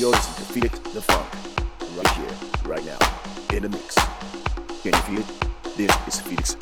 You're to Feel It the Funk right here, right now, in the mix. Can you feel it? This is Felix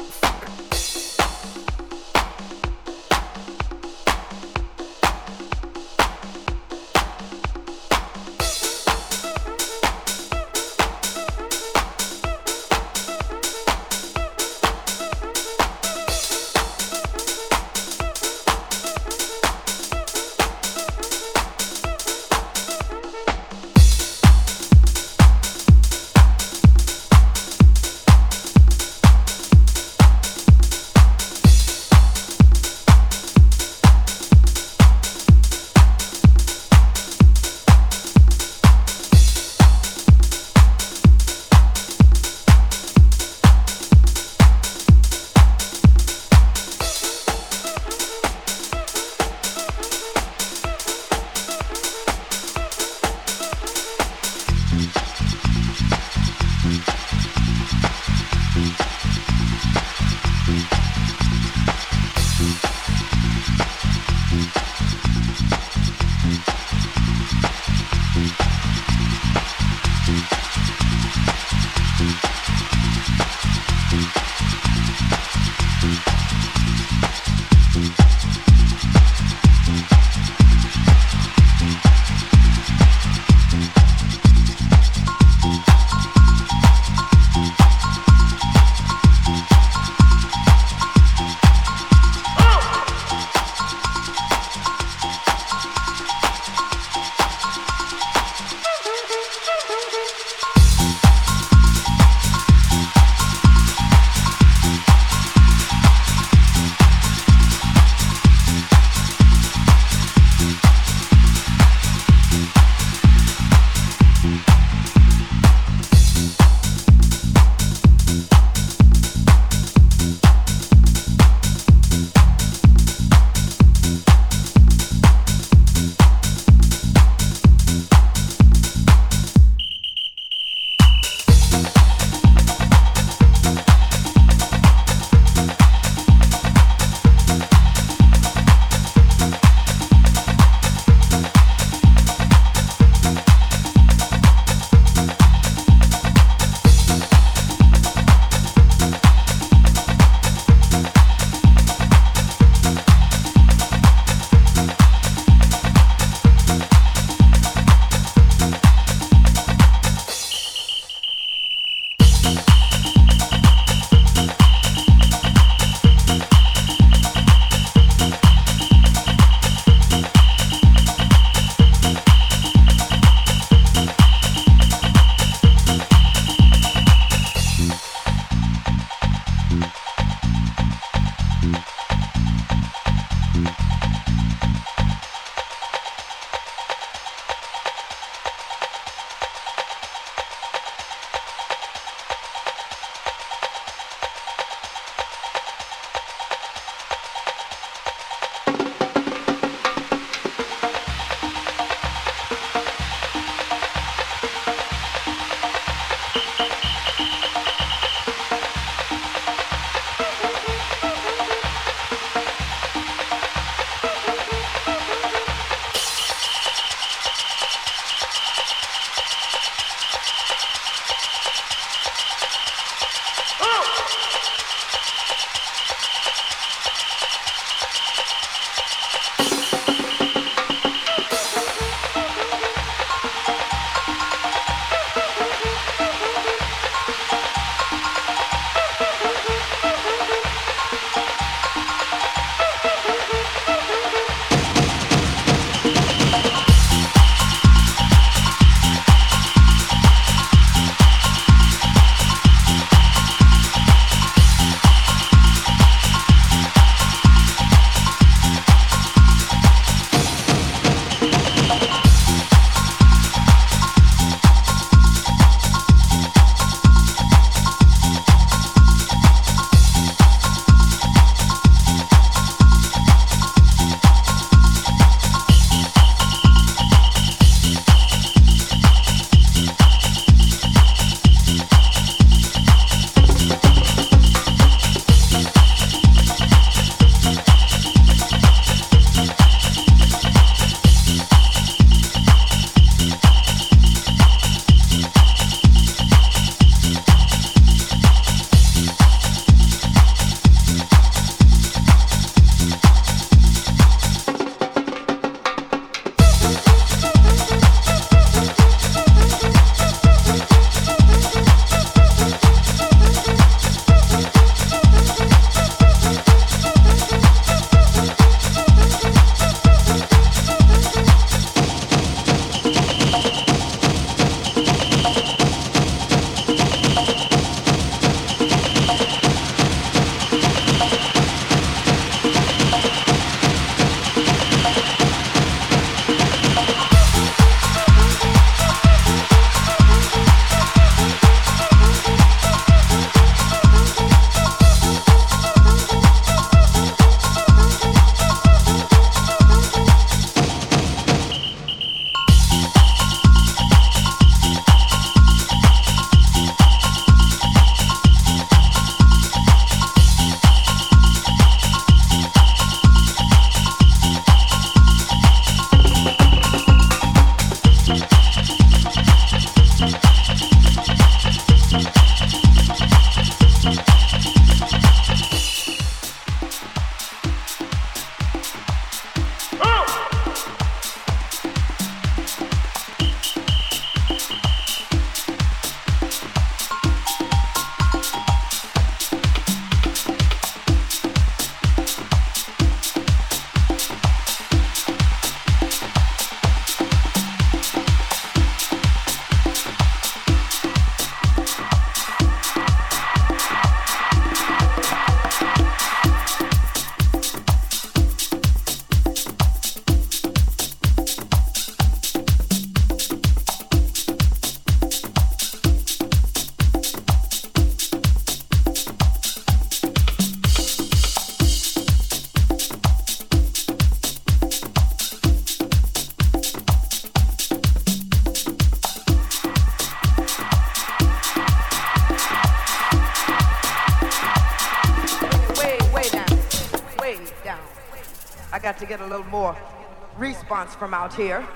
more response from out here.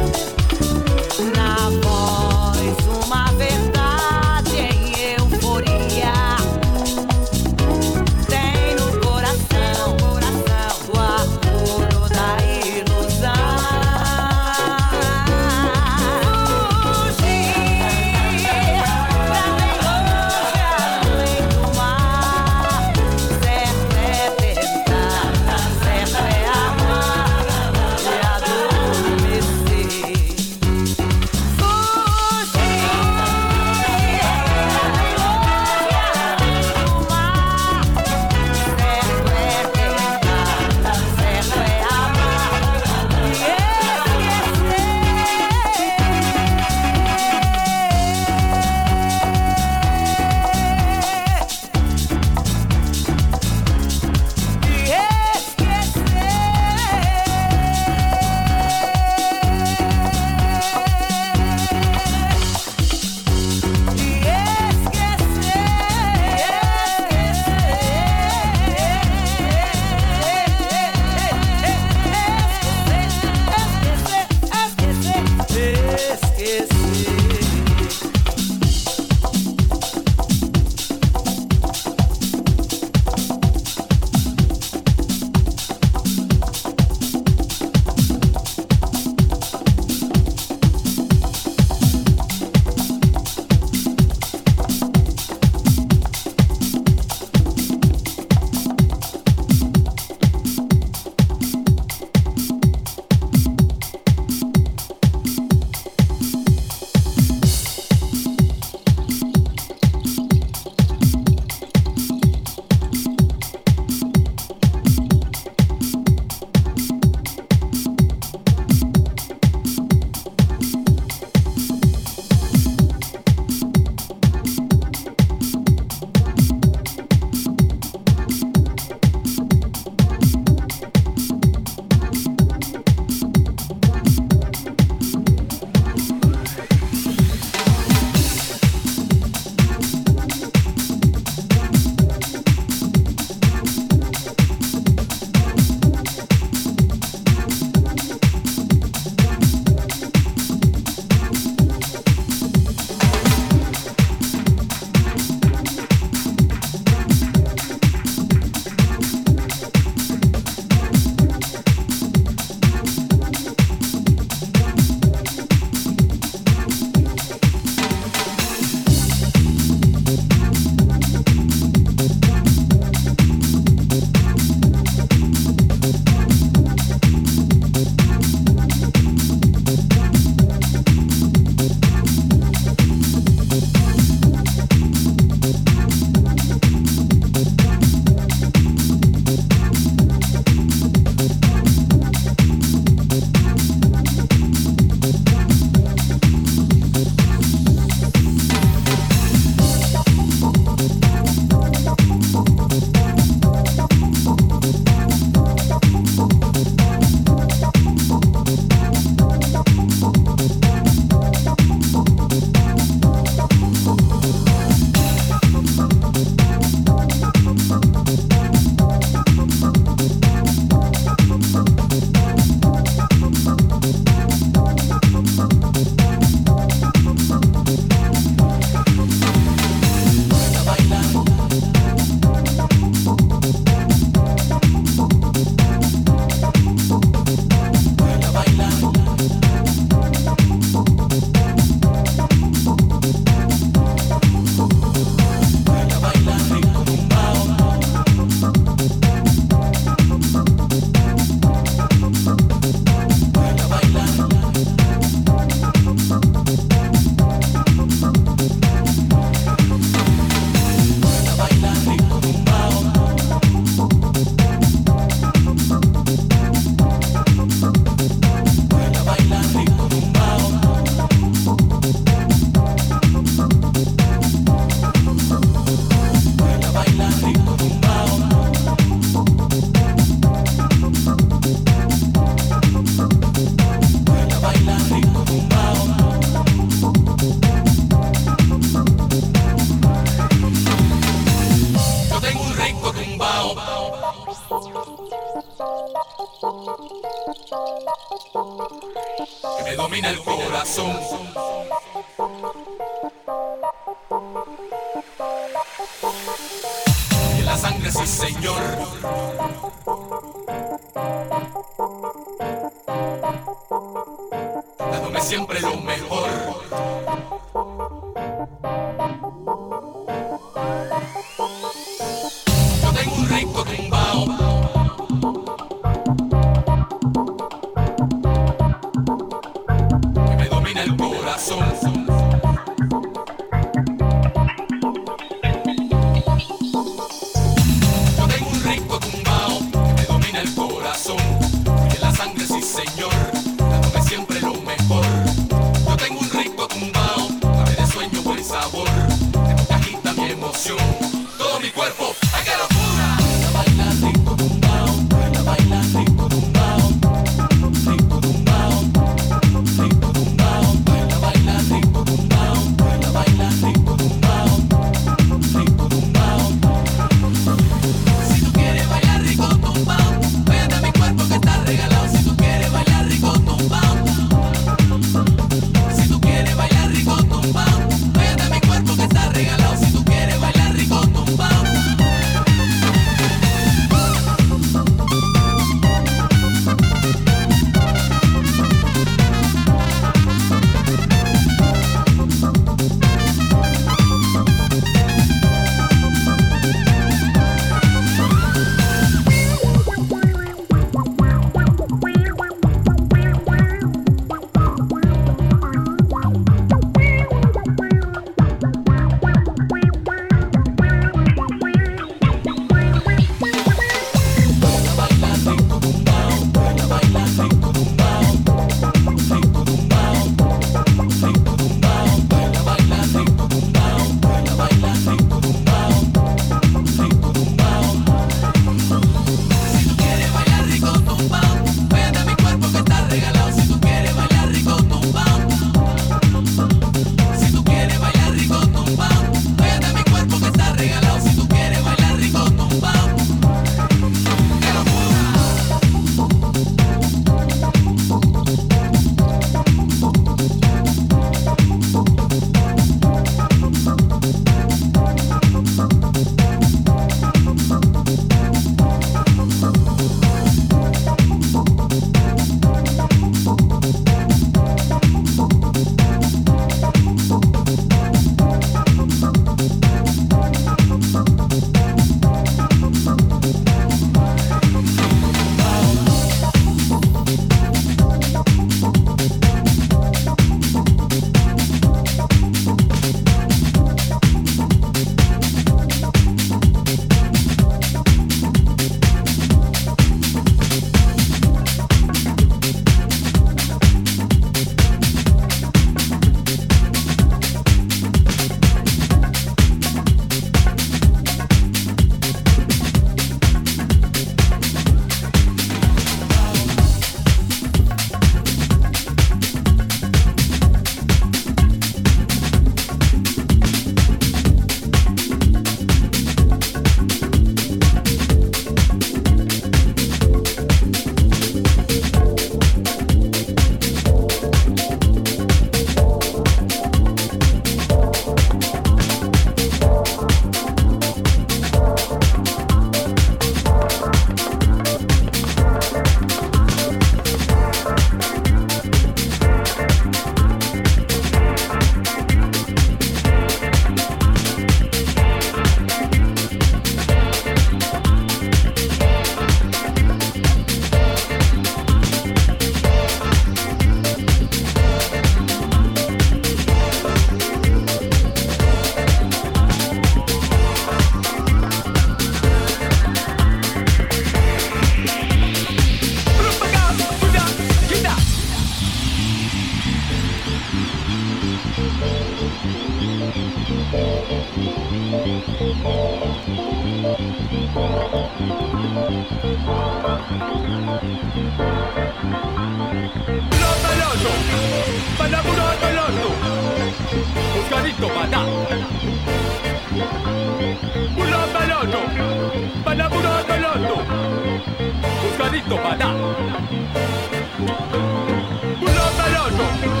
Buscadito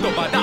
Của.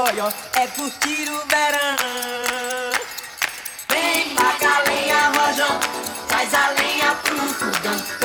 É curtir o verão. Vem, a lenha, rojão, traz a lenha pro fogão.